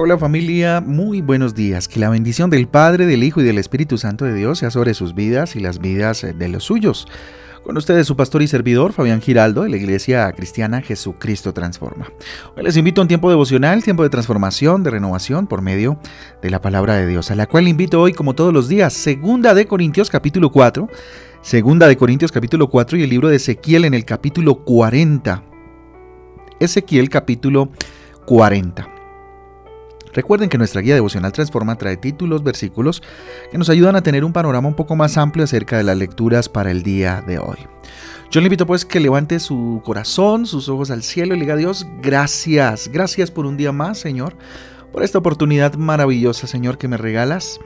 Hola, familia, muy buenos días. Que la bendición del Padre, del Hijo y del Espíritu Santo de Dios sea sobre sus vidas y las vidas de los suyos. Con ustedes su pastor y servidor, Fabián Giraldo, de la Iglesia Cristiana Jesucristo Transforma. Hoy les invito a un tiempo devocional, tiempo de transformación, de renovación por medio de la palabra de Dios, a la cual invito hoy, como todos los días, segunda de Corintios capítulo 4, segunda de Corintios capítulo 4 y el libro de Ezequiel en el capítulo 40. Ezequiel capítulo 40. Recuerden que nuestra guía devocional Transforma trae títulos, versículos que nos ayudan a tener un panorama un poco más amplio acerca de las lecturas para el día de hoy. Yo le invito pues que levante su corazón, sus ojos al cielo y le diga a Dios, gracias, gracias por un día más, Señor, por esta oportunidad maravillosa, Señor, que me regalas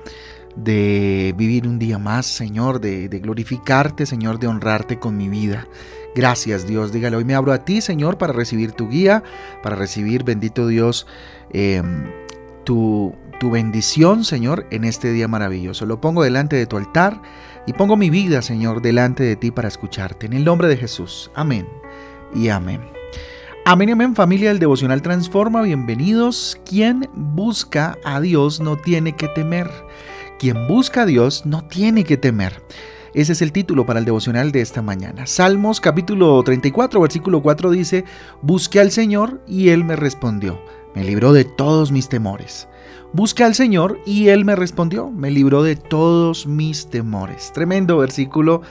de vivir un día más, Señor, de, glorificarte, Señor, de honrarte con mi vida. Gracias, Dios. Dígale, hoy me abro a ti, Señor, para recibir tu guía, para recibir, bendito Dios, eh, tu, tu bendición, Señor, en este día maravilloso. Lo pongo delante de tu altar y pongo mi vida, Señor, delante de ti para escucharte. En el nombre de Jesús. Amén y amén. Amén y amén, familia del Devocional Transforma. Bienvenidos. Quien busca a Dios no tiene que temer. Quien busca a Dios no tiene que temer. Ese es el título para el devocional de esta mañana. Salmos capítulo 34, versículo 4 dice, Busqué al Señor y Él me respondió me libró de todos mis temores. Busqué al Señor y Él me respondió, me libró de todos mis temores. Tremendo versículo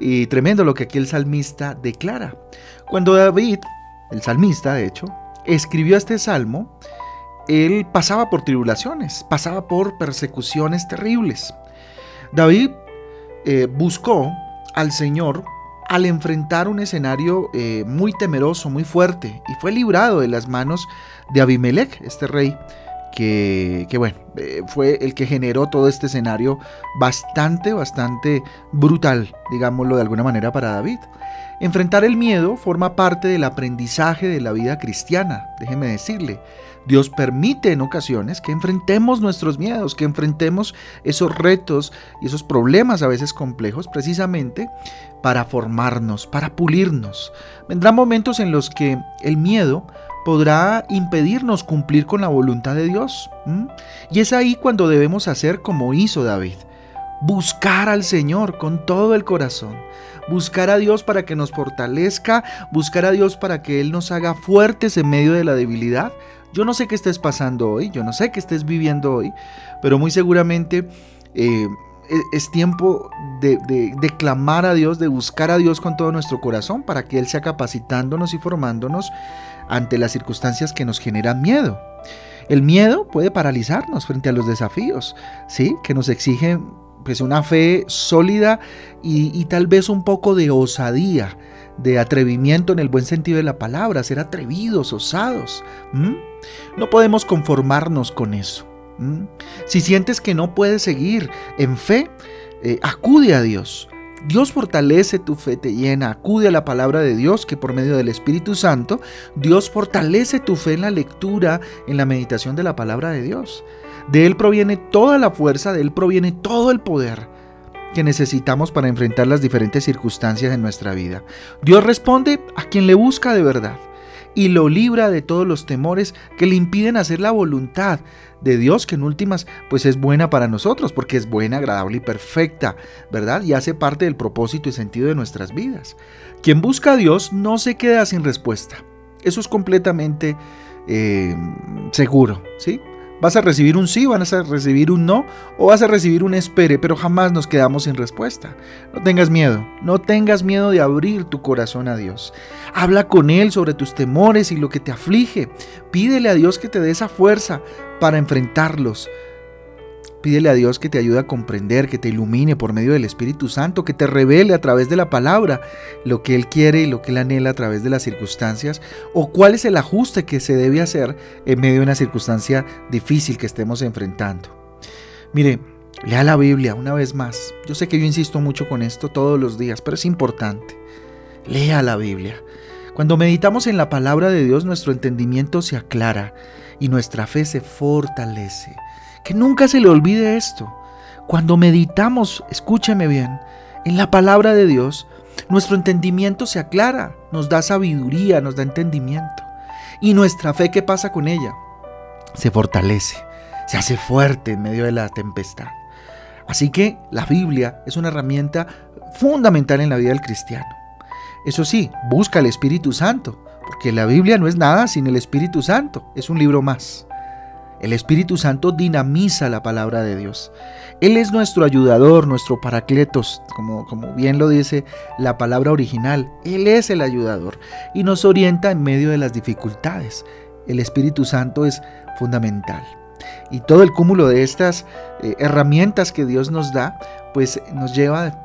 y tremendo lo que aquí el salmista declara. Cuando David, el salmista de hecho, escribió este salmo, él pasaba por tribulaciones, pasaba por persecuciones terribles. David eh, buscó al Señor al enfrentar un escenario eh, muy temeroso, muy fuerte, y fue librado de las manos de Abimelech, este rey, que, bueno, eh, fue el que generó todo este escenario bastante, bastante brutal, digámoslo de alguna manera, para David. Enfrentar el miedo forma parte del aprendizaje de la vida cristiana, déjeme decirle. Dios permite en ocasiones que enfrentemos nuestros miedos, que enfrentemos esos retos y esos problemas a veces complejos precisamente para formarnos, para pulirnos. Vendrán momentos en los que el miedo podrá impedirnos cumplir con la voluntad de Dios. Y es ahí cuando debemos hacer como hizo David. Buscar al Señor con todo el corazón. Buscar a Dios para que nos fortalezca. Buscar a Dios para que Él nos haga fuertes en medio de la debilidad yo no sé qué estés pasando hoy, yo no sé qué estés viviendo hoy, pero muy seguramente eh, e-, es tiempo de, de, clamar a Dios, de buscar a Dios con todo nuestro corazón para que Él sea capacitándonos y formándonos ante las circunstancias que nos generan miedo. El miedo puede paralizarnos frente a los desafíos, ¿sí? Que nos exigen pues una fe sólida y, tal vez un poco de osadía, de atrevimiento en el buen sentido de la palabra, ser atrevidos, osados. No podemos conformarnos con eso. Si sientes que no puedes seguir en fe, eh, acude a Dios. Dios fortalece tu fe, te llena, acude a la palabra de Dios que por medio del Espíritu Santo, Dios fortalece tu fe en la lectura, en la meditación de la palabra de Dios. De Él proviene toda la fuerza, de Él proviene todo el poder que necesitamos para enfrentar las diferentes circunstancias en nuestra vida. Dios responde a quien le busca de verdad y lo libra de todos los temores que le impiden hacer la voluntad de Dios, que en últimas pues es buena para nosotros, porque es buena, agradable y perfecta, ¿verdad? Y hace parte del propósito y sentido de nuestras vidas. Quien busca a Dios no se queda sin respuesta. Eso es completamente eh, seguro, ¿sí? Vas a recibir un sí, vas a recibir un no o vas a recibir un espere, pero jamás nos quedamos sin respuesta. No tengas miedo, no tengas miedo de abrir tu corazón a Dios. Habla con Él sobre tus temores y lo que te aflige. Pídele a Dios que te dé esa fuerza para enfrentarlos. Pídele a Dios que te ayude a comprender, que te ilumine por medio del Espíritu Santo, que te revele a través de la palabra lo que Él quiere y lo que Él anhela a través de las circunstancias, o cuál es el ajuste que se debe hacer en medio de una circunstancia difícil que estemos enfrentando. Mire, lea la Biblia una vez más. Yo sé que yo insisto mucho con esto todos los días, pero es importante. Lea la Biblia. Cuando meditamos en la palabra de Dios, nuestro entendimiento se aclara y nuestra fe se fortalece. Que nunca se le olvide esto. Cuando meditamos, escúcheme bien, en la palabra de Dios, nuestro entendimiento se aclara, nos da sabiduría, nos da entendimiento. ¿Y nuestra fe qué pasa con ella? se fortalece, se hace fuerte en medio de la tempestad. Así que la Biblia es una herramienta fundamental en la vida del cristiano. Eso sí, busca el Espíritu Santo, porque la Biblia no es nada sin el Espíritu Santo, es un libro más. El Espíritu Santo dinamiza la palabra de Dios. Él es nuestro ayudador, nuestro paracletos, como, como bien lo dice la palabra original. Él es el ayudador y nos orienta en medio de las dificultades. El Espíritu Santo es fundamental. Y todo el cúmulo de estas eh, herramientas que Dios nos da, pues nos lleva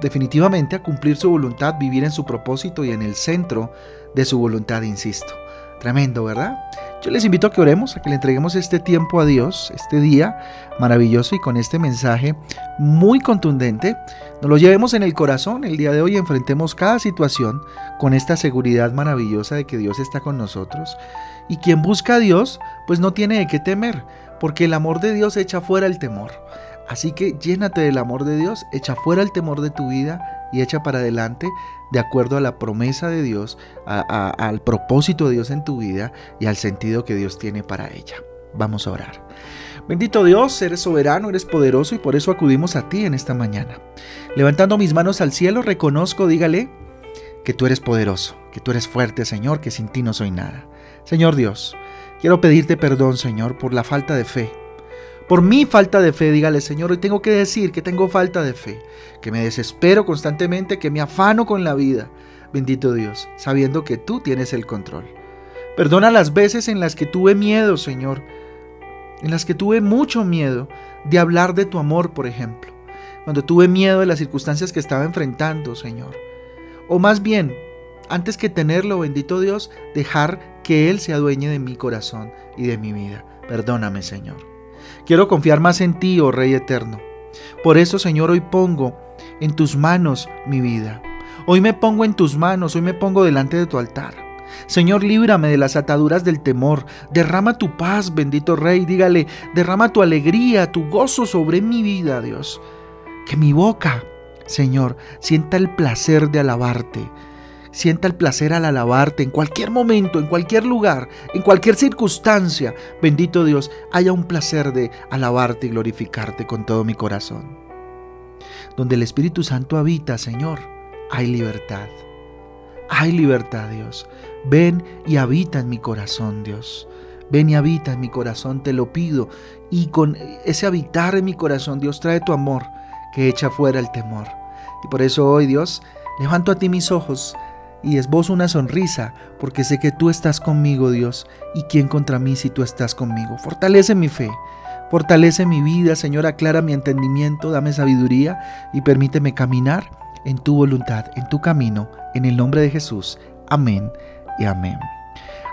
definitivamente a cumplir su voluntad, vivir en su propósito y en el centro de su voluntad, insisto. Tremendo, ¿verdad? Yo les invito a que oremos, a que le entreguemos este tiempo a Dios, este día maravilloso y con este mensaje muy contundente, nos lo llevemos en el corazón el día de hoy, enfrentemos cada situación con esta seguridad maravillosa de que Dios está con nosotros. Y quien busca a Dios, pues no tiene de qué temer, porque el amor de Dios echa fuera el temor. Así que llénate del amor de Dios, echa fuera el temor de tu vida y echa para adelante de acuerdo a la promesa de Dios, al propósito de Dios en tu vida y al sentido que Dios tiene para ella. Vamos a orar. Bendito Dios, eres soberano, eres poderoso y por eso acudimos a ti en esta mañana. Levantando mis manos al cielo, reconozco, dígale, que tú eres poderoso, que tú eres fuerte, Señor, que sin ti no soy nada. Señor Dios, quiero pedirte perdón, Señor, por la falta de fe por mi falta de fe, dígale Señor, hoy tengo que decir que tengo falta de fe, que me desespero constantemente, que me afano con la vida. Bendito Dios, sabiendo que tú tienes el control. Perdona las veces en las que tuve miedo, Señor, en las que tuve mucho miedo de hablar de tu amor, por ejemplo, cuando tuve miedo de las circunstancias que estaba enfrentando, Señor. O más bien, antes que tenerlo, bendito Dios, dejar que Él sea dueño de mi corazón y de mi vida. Perdóname, Señor. Quiero confiar más en ti, oh Rey eterno. Por eso, Señor, hoy pongo en tus manos mi vida. Hoy me pongo en tus manos, hoy me pongo delante de tu altar. Señor, líbrame de las ataduras del temor. Derrama tu paz, bendito Rey. Dígale, derrama tu alegría, tu gozo sobre mi vida, Dios. Que mi boca, Señor, sienta el placer de alabarte sienta el placer al alabarte en cualquier momento, en cualquier lugar, en cualquier circunstancia. Bendito Dios, haya un placer de alabarte y glorificarte con todo mi corazón. Donde el Espíritu Santo habita, Señor, hay libertad. Hay libertad, Dios. Ven y habita en mi corazón, Dios. Ven y habita en mi corazón, te lo pido. Y con ese habitar en mi corazón, Dios, trae tu amor que echa fuera el temor. Y por eso hoy, Dios, levanto a ti mis ojos y esbozo una sonrisa, porque sé que tú estás conmigo, Dios, y quién contra mí si tú estás conmigo. Fortalece mi fe, fortalece mi vida, Señor, aclara mi entendimiento, dame sabiduría y permíteme caminar en tu voluntad, en tu camino, en el nombre de Jesús. Amén y amén.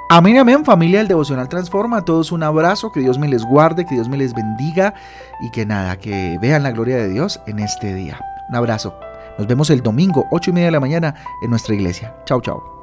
Amén, amén, familia del Devocional Transforma. A todos un abrazo, que Dios me les guarde, que Dios me les bendiga y que nada, que vean la gloria de Dios en este día. Un abrazo. Nos vemos el domingo, 8 y media de la mañana, en nuestra iglesia. Chao, chao.